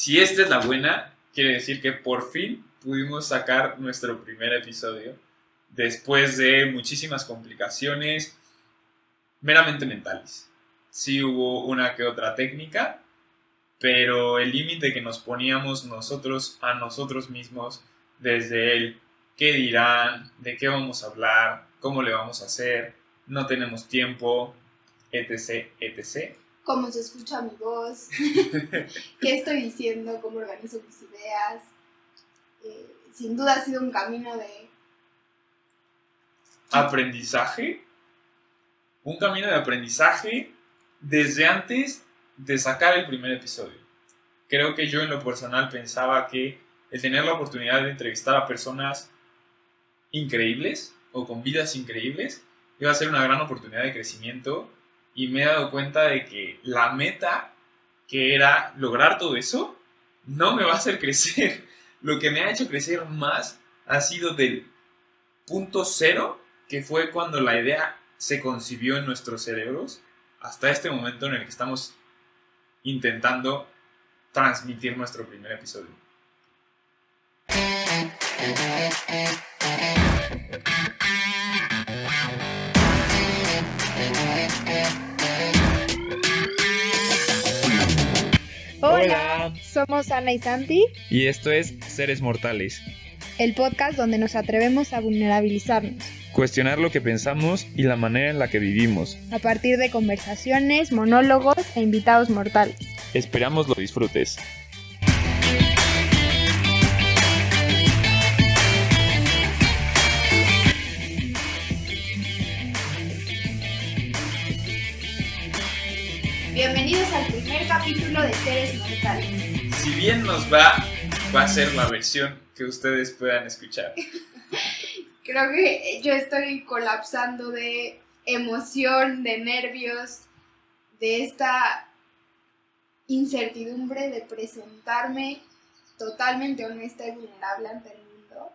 Si esta es la buena, quiere decir que por fin pudimos sacar nuestro primer episodio después de muchísimas complicaciones meramente mentales. Sí hubo una que otra técnica, pero el límite que nos poníamos nosotros a nosotros mismos desde el qué dirán, de qué vamos a hablar, cómo le vamos a hacer, no tenemos tiempo, etc., etc. Cómo se escucha mi voz, qué estoy diciendo, cómo organizo mis ideas. Eh, sin duda ha sido un camino de... Aprendizaje. Un camino de aprendizaje desde antes de sacar el primer episodio. Creo que yo en lo personal pensaba que el tener la oportunidad de entrevistar a personas increíbles o con vidas increíbles iba a ser una gran oportunidad de crecimiento y me he dado cuenta de que la meta que era lograr todo eso no me va a hacer crecer. Lo que me ha hecho crecer más ha sido del punto cero, que fue cuando la idea se concibió en nuestros cerebros, hasta este momento en el que estamos intentando transmitir nuestro primer episodio. Somos Ana y Santi. Y esto es Seres Mortales, el podcast donde nos atrevemos a vulnerabilizarnos, cuestionar lo que pensamos y la manera en la que vivimos, a partir de conversaciones, monólogos e invitados mortales. Esperamos lo disfrutes. Bienvenidos al primer capítulo de Seres Mortales. Si bien nos va, va a ser la versión que ustedes puedan escuchar. Creo que yo estoy colapsando de emoción, de nervios, de esta incertidumbre de presentarme totalmente honesta y vulnerable ante el mundo.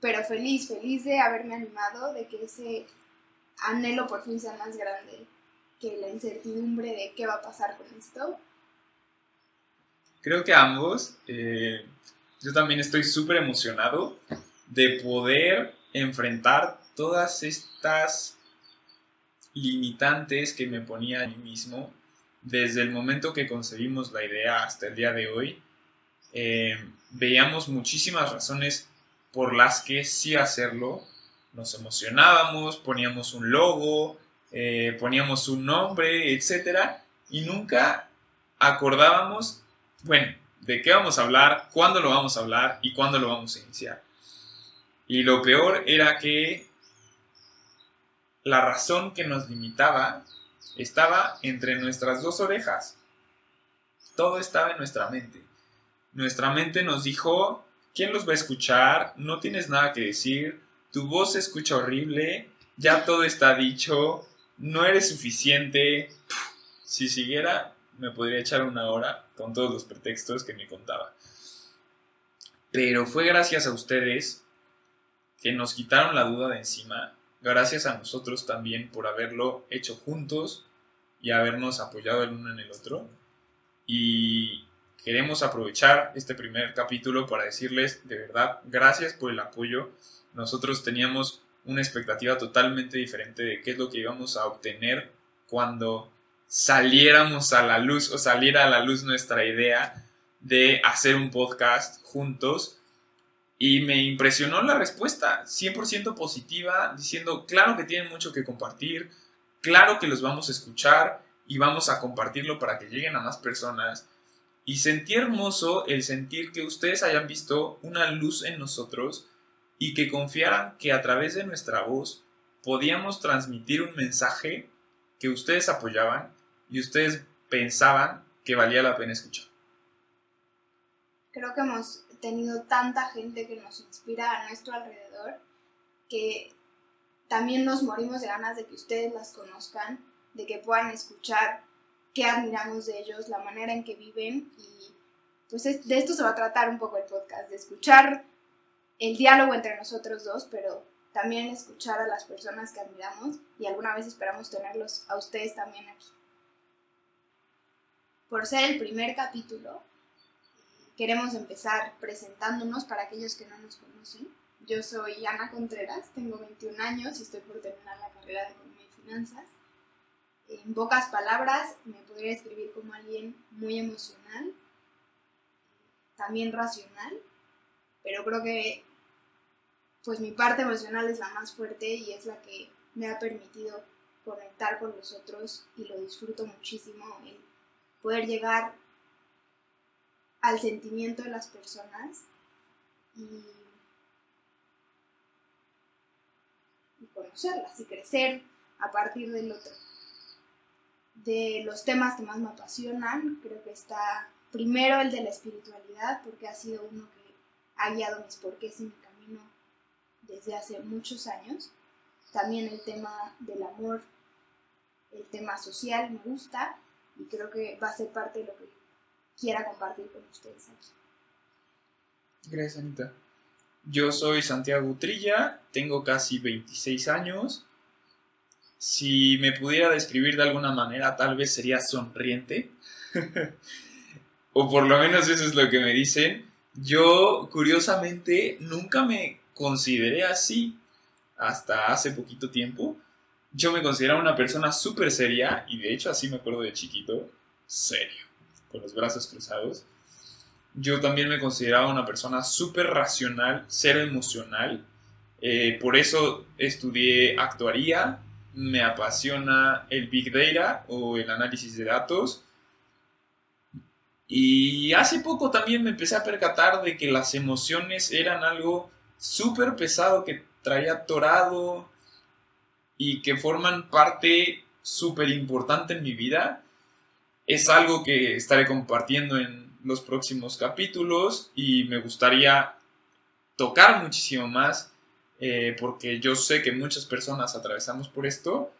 Pero feliz, feliz de haberme animado, de que ese anhelo por fin sea más grande que la incertidumbre de qué va a pasar con esto. Creo que ambos, eh, yo también estoy súper emocionado de poder enfrentar todas estas limitantes que me ponía a mí mismo desde el momento que concebimos la idea hasta el día de hoy, eh, veíamos muchísimas razones por las que sí hacerlo. Nos emocionábamos, poníamos un logo, eh, poníamos un nombre, etc. Y nunca acordábamos, bueno, de qué vamos a hablar, cuándo lo vamos a hablar y cuándo lo vamos a iniciar. Y lo peor era que la razón que nos limitaba estaba entre nuestras dos orejas. Todo estaba en nuestra mente. Nuestra mente nos dijo, ¿quién los va a escuchar? No tienes nada que decir, tu voz se escucha horrible, ya todo está dicho, no eres suficiente. Si siguiera, me podría echar una hora con todos los pretextos que me contaba. Pero fue gracias a ustedes que nos quitaron la duda de encima gracias a nosotros también por haberlo hecho juntos y habernos apoyado el uno en el otro. Y queremos aprovechar este primer capítulo para decirles de verdad gracias por el apoyo. Nosotros teníamos una expectativa totalmente diferente de qué es lo que íbamos a obtener cuando saliéramos a la luz o saliera a la luz nuestra idea de hacer un podcast juntos y me impresionó la respuesta, 100% positiva, diciendo, claro que tienen mucho que compartir, claro que los vamos a escuchar y vamos a compartirlo para que lleguen a más personas. Y sentí hermoso el sentir que ustedes hayan visto una luz en nosotros y que confiaran que a través de nuestra voz podíamos transmitir un mensaje que ustedes apoyaban y ustedes pensaban que valía la pena escuchar. Creo que hemos tenido tanta gente que nos inspira a nuestro alrededor que también nos morimos de ganas de que ustedes las conozcan, de que puedan escuchar qué admiramos de ellos, la manera en que viven y pues de esto se va a tratar un poco el podcast, de escuchar el diálogo entre nosotros dos, pero también escuchar a las personas que admiramos y alguna vez esperamos tenerlos a ustedes también aquí. Por ser el primer capítulo, queremos empezar presentándonos para aquellos que no nos conocen. Yo soy Ana Contreras, tengo 21 años y estoy por terminar la carrera de Economía y Finanzas. En pocas palabras, me podría describir como alguien muy emocional, también racional, pero creo que pues mi parte emocional es la más fuerte y es la que me ha permitido conectar con los otros y lo disfruto muchísimo el poder llegar al sentimiento de las personas y, conocerlas y crecer a partir del otro. De los temas que más me apasionan, creo que está primero el de la espiritualidad, porque ha sido uno que ha guiado mis porqués y mi camino desde hace muchos años. También el tema del amor, el tema social me gusta y creo que va a ser parte de lo que quiera compartir con ustedes aquí. Gracias, Anita. Yo soy Santiago Utrilla, tengo casi 26 años. Si me pudiera describir de alguna manera, tal vez sería sonriente. o por lo menos eso es lo que me dicen. Yo, curiosamente, nunca me consideré así hasta hace poquito tiempo. Yo me consideraba una persona súper seria y de hecho así me acuerdo de chiquito, serio con los brazos cruzados. Yo también me consideraba una persona súper racional, cero emocional. Eh, por eso estudié actuaría, me apasiona el Big Data o el análisis de datos. Y hace poco también me empecé a percatar de que las emociones eran algo súper pesado que traía torado y que forman parte súper importante en mi vida es algo que estaré compartiendo en los próximos capítulos y me gustaría tocar muchísimo más eh, porque yo sé que muchas personas atravesamos por esto.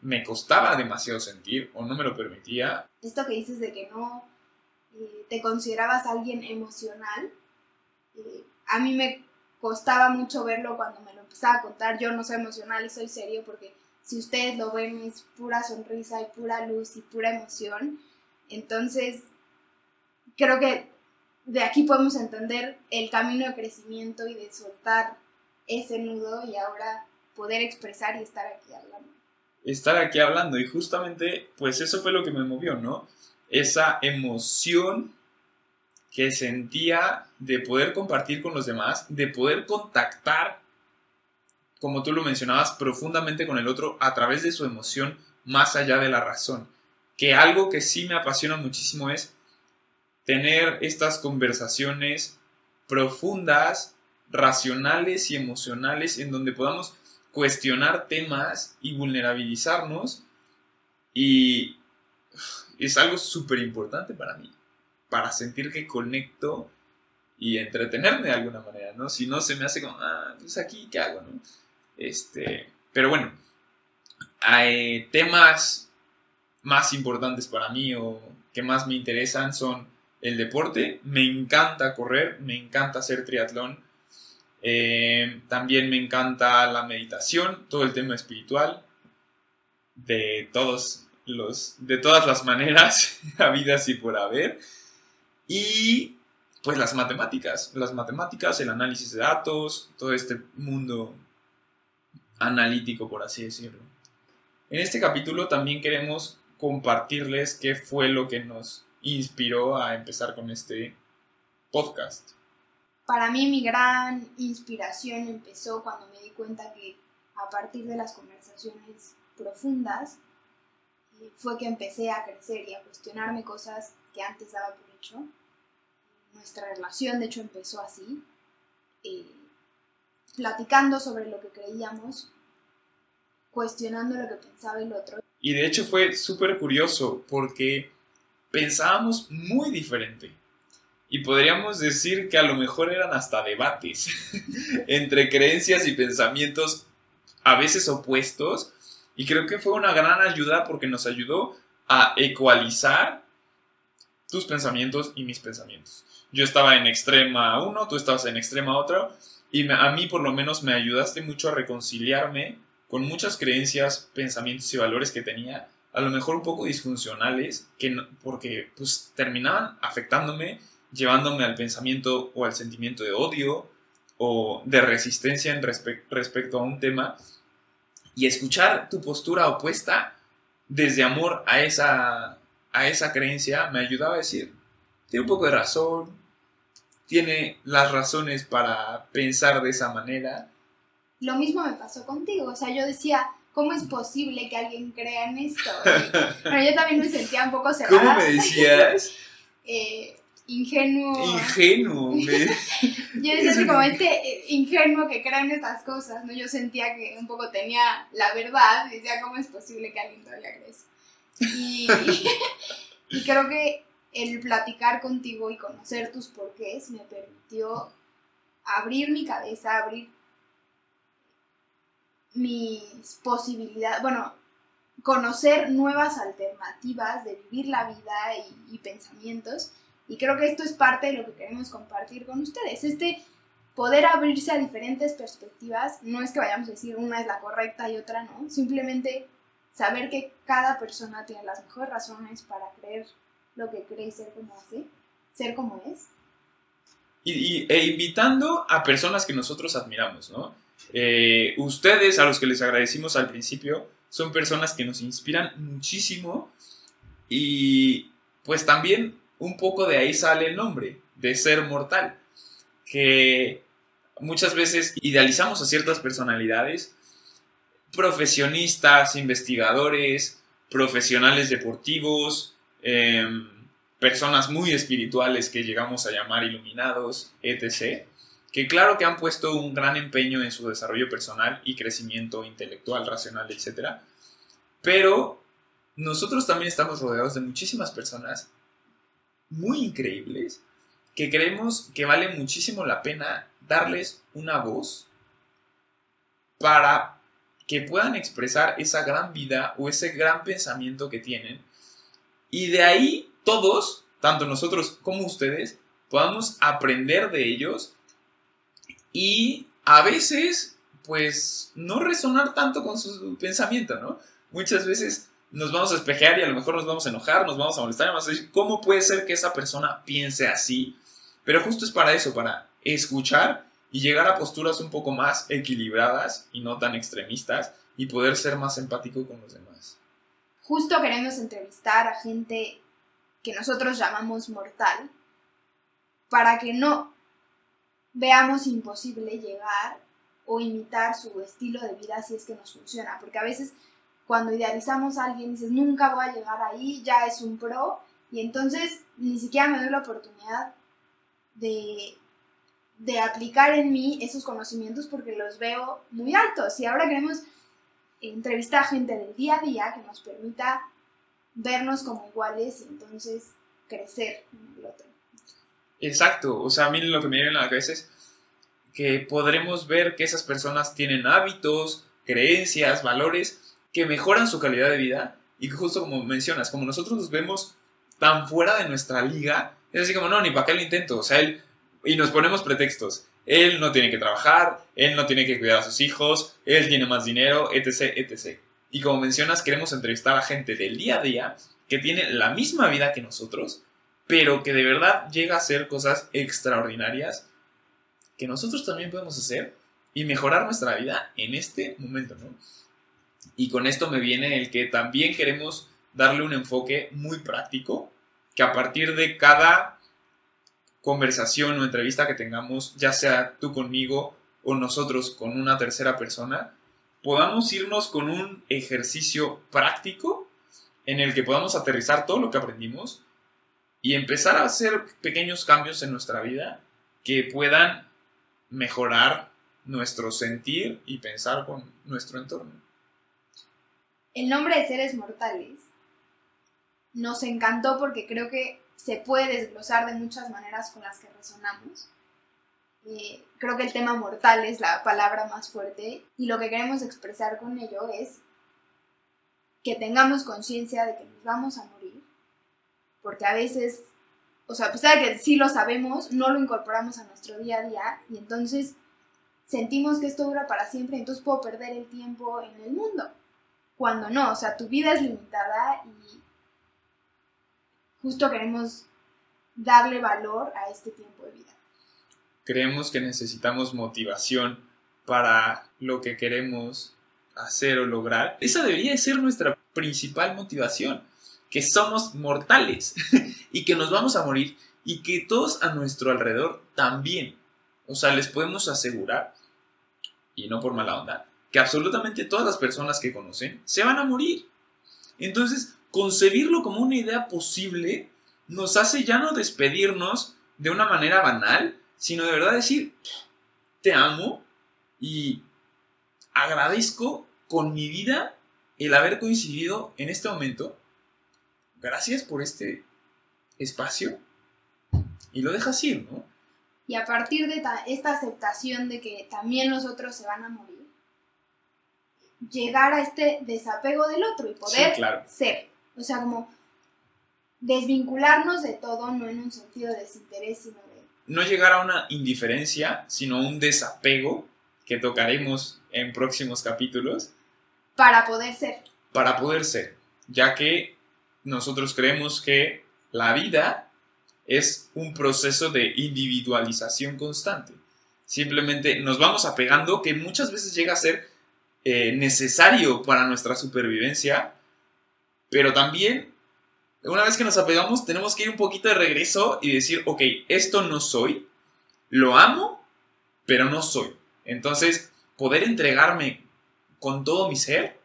Me costaba demasiado sentir o no me lo permitía. Esto que dices de que no eh, te considerabas alguien emocional, eh, a mí me costaba mucho verlo cuando me empezaba a contar. Yo no soy emocional y soy serio porque si ustedes lo ven es pura sonrisa y pura luz y pura emoción. Entonces, creo que de aquí podemos entender el camino de crecimiento y de soltar ese nudo y ahora poder expresar y estar aquí hablando. Estar aquí hablando y justamente pues eso fue lo que me movió, ¿no? Esa emoción que sentía de poder compartir con los demás, de poder contactar como tú lo mencionabas, profundamente con el otro a través de su emoción más allá de la razón. Que algo que sí me apasiona muchísimo es tener estas conversaciones profundas, racionales y emocionales en donde podamos cuestionar temas y vulnerabilizarnos y es algo súper importante para mí, para sentir que conecto y entretenerme de alguna manera, ¿no? Si no, se me hace como, ah, pues aquí, ¿qué hago, no? Este, pero bueno, hay temas más importantes para mí o que más me interesan son el deporte. Me encanta correr, me encanta hacer triatlón. Eh, también me encanta la meditación, todo el tema espiritual, de todos los, de todas las maneras, habidas y por haber. Y pues las matemáticas, las matemáticas, el análisis de datos, todo este mundo analítico, por así decirlo. En este capítulo también queremos compartirles qué fue lo que nos inspiró a empezar con este podcast. Para mí mi gran inspiración empezó cuando me di cuenta que a partir de las conversaciones profundas eh, fue que empecé a crecer y a cuestionarme cosas que antes daba por hecho. Nuestra relación de hecho empezó así. Eh, platicando sobre lo que creíamos, cuestionando lo que pensaba el otro. Y de hecho fue súper curioso porque pensábamos muy diferente. Y podríamos decir que a lo mejor eran hasta debates entre creencias y pensamientos a veces opuestos. Y creo que fue una gran ayuda porque nos ayudó a ecualizar tus pensamientos y mis pensamientos. Yo estaba en extrema uno, tú estabas en extrema otro, y a mí por lo menos me ayudaste mucho a reconciliarme con muchas creencias, pensamientos y valores que tenía a lo mejor un poco disfuncionales, que porque pues terminaban afectándome, llevándome al pensamiento o al sentimiento de odio o de resistencia en respecto a un tema. Y escuchar tu postura opuesta desde amor a esa, a esa creencia me ayudaba a decir, tiene un poco de razón, tiene las razones para pensar de esa manera. Lo mismo me pasó contigo, o sea, yo decía, ¿cómo es posible que alguien crea en esto? Pero yo también me sentía un poco cerrada. ¿Cómo me decías? eh, ingenuo. Ingenuo. yo decía así como este eh, ingenuo que cree en estas cosas, ¿no? Yo sentía que un poco tenía la verdad, decía, ¿cómo es posible que alguien todavía cree eso? Y, y creo que el platicar contigo y conocer tus porqués me permitió abrir mi cabeza, abrir mis posibilidades, bueno, conocer nuevas alternativas de vivir la vida y, pensamientos. Y creo que esto es parte de lo que queremos compartir con ustedes. Este poder abrirse a diferentes perspectivas, no es que vayamos a decir una es la correcta y otra no, simplemente saber que cada persona tiene las mejores razones para creer lo que cree ser como hace, ser como es. Y, e invitando a personas que nosotros admiramos, ¿no? Eh, ustedes, a los que les agradecimos al principio, son personas que nos inspiran muchísimo y pues también un poco de ahí sale el nombre, de ser mortal, que muchas veces idealizamos a ciertas personalidades, profesionistas, investigadores, profesionales deportivos, em, personas muy espirituales que llegamos a llamar iluminados, etc que claro que han puesto un gran empeño en su desarrollo personal y crecimiento intelectual, racional, etc. Pero nosotros también estamos rodeados de muchísimas personas muy increíbles que creemos que vale muchísimo la pena darles una voz para que puedan expresar esa gran vida o ese gran pensamiento que tienen. Y de ahí todos, tanto nosotros como ustedes, podamos aprender de ellos y a veces, pues, no resonar tanto con su pensamiento, ¿no? Muchas veces nos vamos a espejear y a lo mejor nos vamos a enojar, nos vamos a molestar, vamos a decir, ¿cómo puede ser que esa persona piense así? Pero justo es para eso, para escuchar y llegar a posturas un poco más equilibradas y no tan extremistas y poder ser más empático con los demás. Justo queremos entrevistar a gente que nosotros llamamos mortal para que no veamos imposible llegar o imitar su estilo de vida si es que nos funciona. Porque a veces cuando idealizamos a alguien dices, nunca voy a llegar ahí, ya es un pro, y entonces ni siquiera me doy la oportunidad de, de aplicar en mí esos conocimientos porque los veo muy altos. Y ahora queremos entrevistar a gente del día a día que nos permita vernos como iguales y entonces crecer en el otro. Exacto, o sea, a mí lo que me viene a la cabeza es que podremos ver que esas personas tienen hábitos, creencias, valores que mejoran su calidad de vida y que justo como mencionas, como nosotros nos vemos tan fuera de nuestra liga, es así como, no, ni para qué lo intento, o sea, él, y nos ponemos pretextos, él no tiene que trabajar, él no tiene que cuidar a sus hijos, él tiene más dinero, etc., etc. Y como mencionas, queremos entrevistar a gente del día a día que tiene la misma vida que nosotros, pero que de verdad llega a hacer cosas extraordinarias que nosotros también podemos hacer y mejorar nuestra vida en este momento, ¿no? Y con esto me viene el que también queremos darle un enfoque muy práctico, que a partir de cada conversación o entrevista que tengamos, ya sea tú conmigo o nosotros con una tercera persona, podamos irnos con un ejercicio práctico en el que podamos aterrizar todo lo que aprendimos y empezar a hacer pequeños cambios en nuestra vida que puedan mejorar nuestro sentir y pensar con nuestro entorno. El nombre de seres mortales nos encantó porque creo que se puede desglosar de muchas maneras con las que resonamos. Eh, creo que el tema mortal es la palabra más fuerte y lo que queremos expresar con ello es que tengamos conciencia de que nos vamos a morir porque a veces, o sea, a pesar que sí lo sabemos, no lo incorporamos a nuestro día a día y entonces sentimos que esto dura para siempre, entonces puedo perder el tiempo en el mundo. cuando no, o sea, tu vida es limitada y justo queremos darle valor a este tiempo de vida. Creemos que necesitamos motivación para lo que queremos hacer o lograr. Esa debería ser nuestra principal motivación, que somos mortales y que nos vamos a morir y que todos a nuestro alrededor también. O sea, les podemos asegurar, y no por mala onda, que absolutamente todas las personas que conocen se van a morir. Entonces, concebirlo como una idea posible nos hace ya no despedirnos de una manera banal, sino de verdad decir, te amo y agradezco con mi vida el haber coincidido en este momento. Gracias por este espacio. Y lo dejas ir, ¿no? Y a partir de esta aceptación de que también los otros se van a morir, llegar a este desapego del otro y poder ser. O sea, como desvincularnos de todo, no en un sentido de desinterés, sino de... No llegar a una indiferencia, sino un desapego que tocaremos en próximos capítulos. Para poder ser. Para poder ser, ya que nosotros creemos que la vida es un proceso de individualización constante. Simplemente nos vamos apegando que muchas veces llega a ser eh, necesario para nuestra supervivencia, pero también una vez que nos apegamos tenemos que ir un poquito de regreso y decir, ok, esto no soy, lo amo, pero no soy. Entonces, poder entregarme con todo mi ser,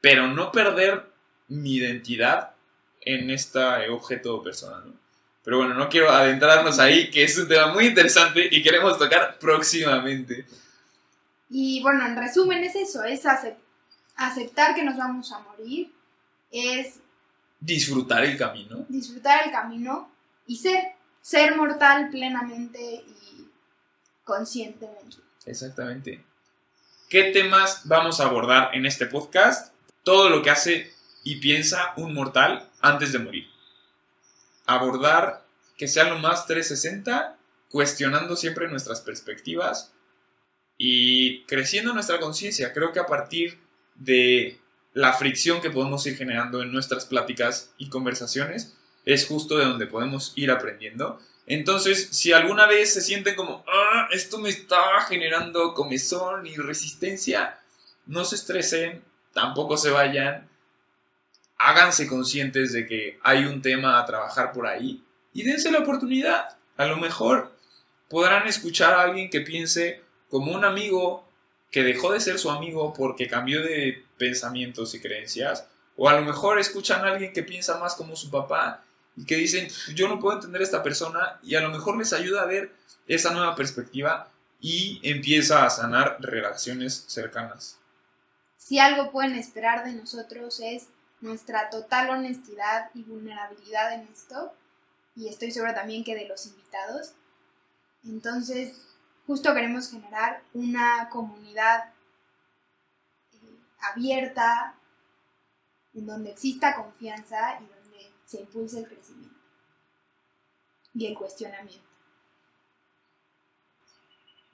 pero no perder mi identidad en este objeto personal. Pero bueno, no quiero adentrarnos ahí, que es un tema muy interesante y queremos tocar próximamente. Y bueno, en resumen es eso, es aceptar que nos vamos a morir, es... Disfrutar el camino. Disfrutar el camino y ser, ser mortal plenamente y conscientemente. Exactamente. ¿Qué temas vamos a abordar en este podcast? Todo lo que hace y piensa un mortal antes de morir. Abordar que sea lo más 360, cuestionando siempre nuestras perspectivas y creciendo nuestra conciencia. Creo que a partir de la fricción que podemos ir generando en nuestras pláticas y conversaciones es justo de donde podemos ir aprendiendo entonces, si alguna vez se sienten como, ah, esto me está generando comezón y resistencia, no se estresen, tampoco se vayan, háganse conscientes de que hay un tema a trabajar por ahí y dense la oportunidad. A lo mejor podrán escuchar a alguien que piense como un amigo que dejó de ser su amigo porque cambió de pensamientos y creencias, o a lo mejor escuchan a alguien que piensa más como su papá y que dicen, yo no puedo entender a esta persona y a lo mejor les ayuda a ver esa nueva perspectiva y empieza a sanar relaciones cercanas. Si algo pueden esperar de nosotros es nuestra total honestidad y vulnerabilidad en esto, y estoy segura también que de los invitados. Entonces, justo queremos generar una comunidad eh, abierta, en donde exista confianza y se impulsa el crecimiento y el cuestionamiento.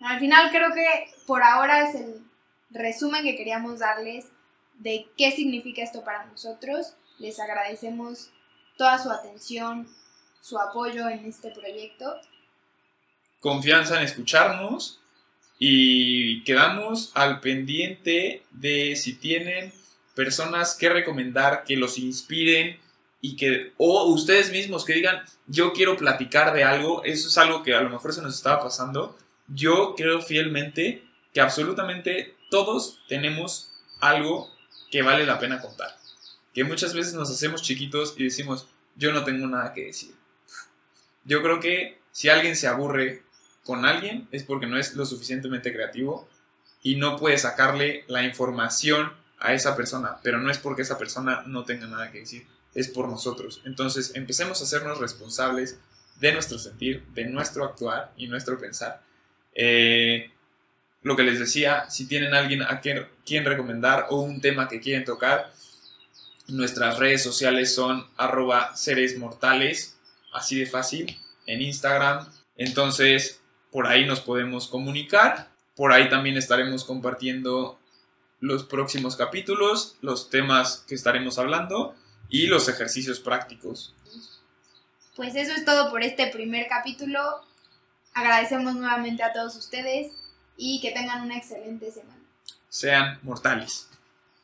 Al final creo que por ahora es el resumen que queríamos darles de qué significa esto para nosotros. Les agradecemos toda su atención, su apoyo en este proyecto. Confianza en escucharnos y quedamos al pendiente de si tienen personas que recomendar que los inspiren y que, o ustedes mismos que digan, yo quiero platicar de algo, eso es algo que a lo mejor se nos estaba pasando, yo creo fielmente que absolutamente todos tenemos algo que vale la pena contar. Que muchas veces nos hacemos chiquitos y decimos, yo no tengo nada que decir. Yo creo que si alguien se aburre con alguien es porque no es lo suficientemente creativo y no puede sacarle la información a esa persona, pero no es porque esa persona no tenga nada que decir es por nosotros. Entonces empecemos a hacernos responsables de nuestro sentir, de nuestro actuar y nuestro pensar. Eh, lo que les decía, si tienen alguien a quien, quien, recomendar o un tema que quieren tocar, nuestras redes sociales son arroba seres mortales, así de fácil, en Instagram. Entonces, por ahí nos podemos comunicar. Por ahí también estaremos compartiendo los próximos capítulos, los temas que estaremos hablando y los ejercicios prácticos. Pues eso es todo por este primer capítulo. Agradecemos nuevamente a todos ustedes y que tengan una excelente semana. Sean mortales.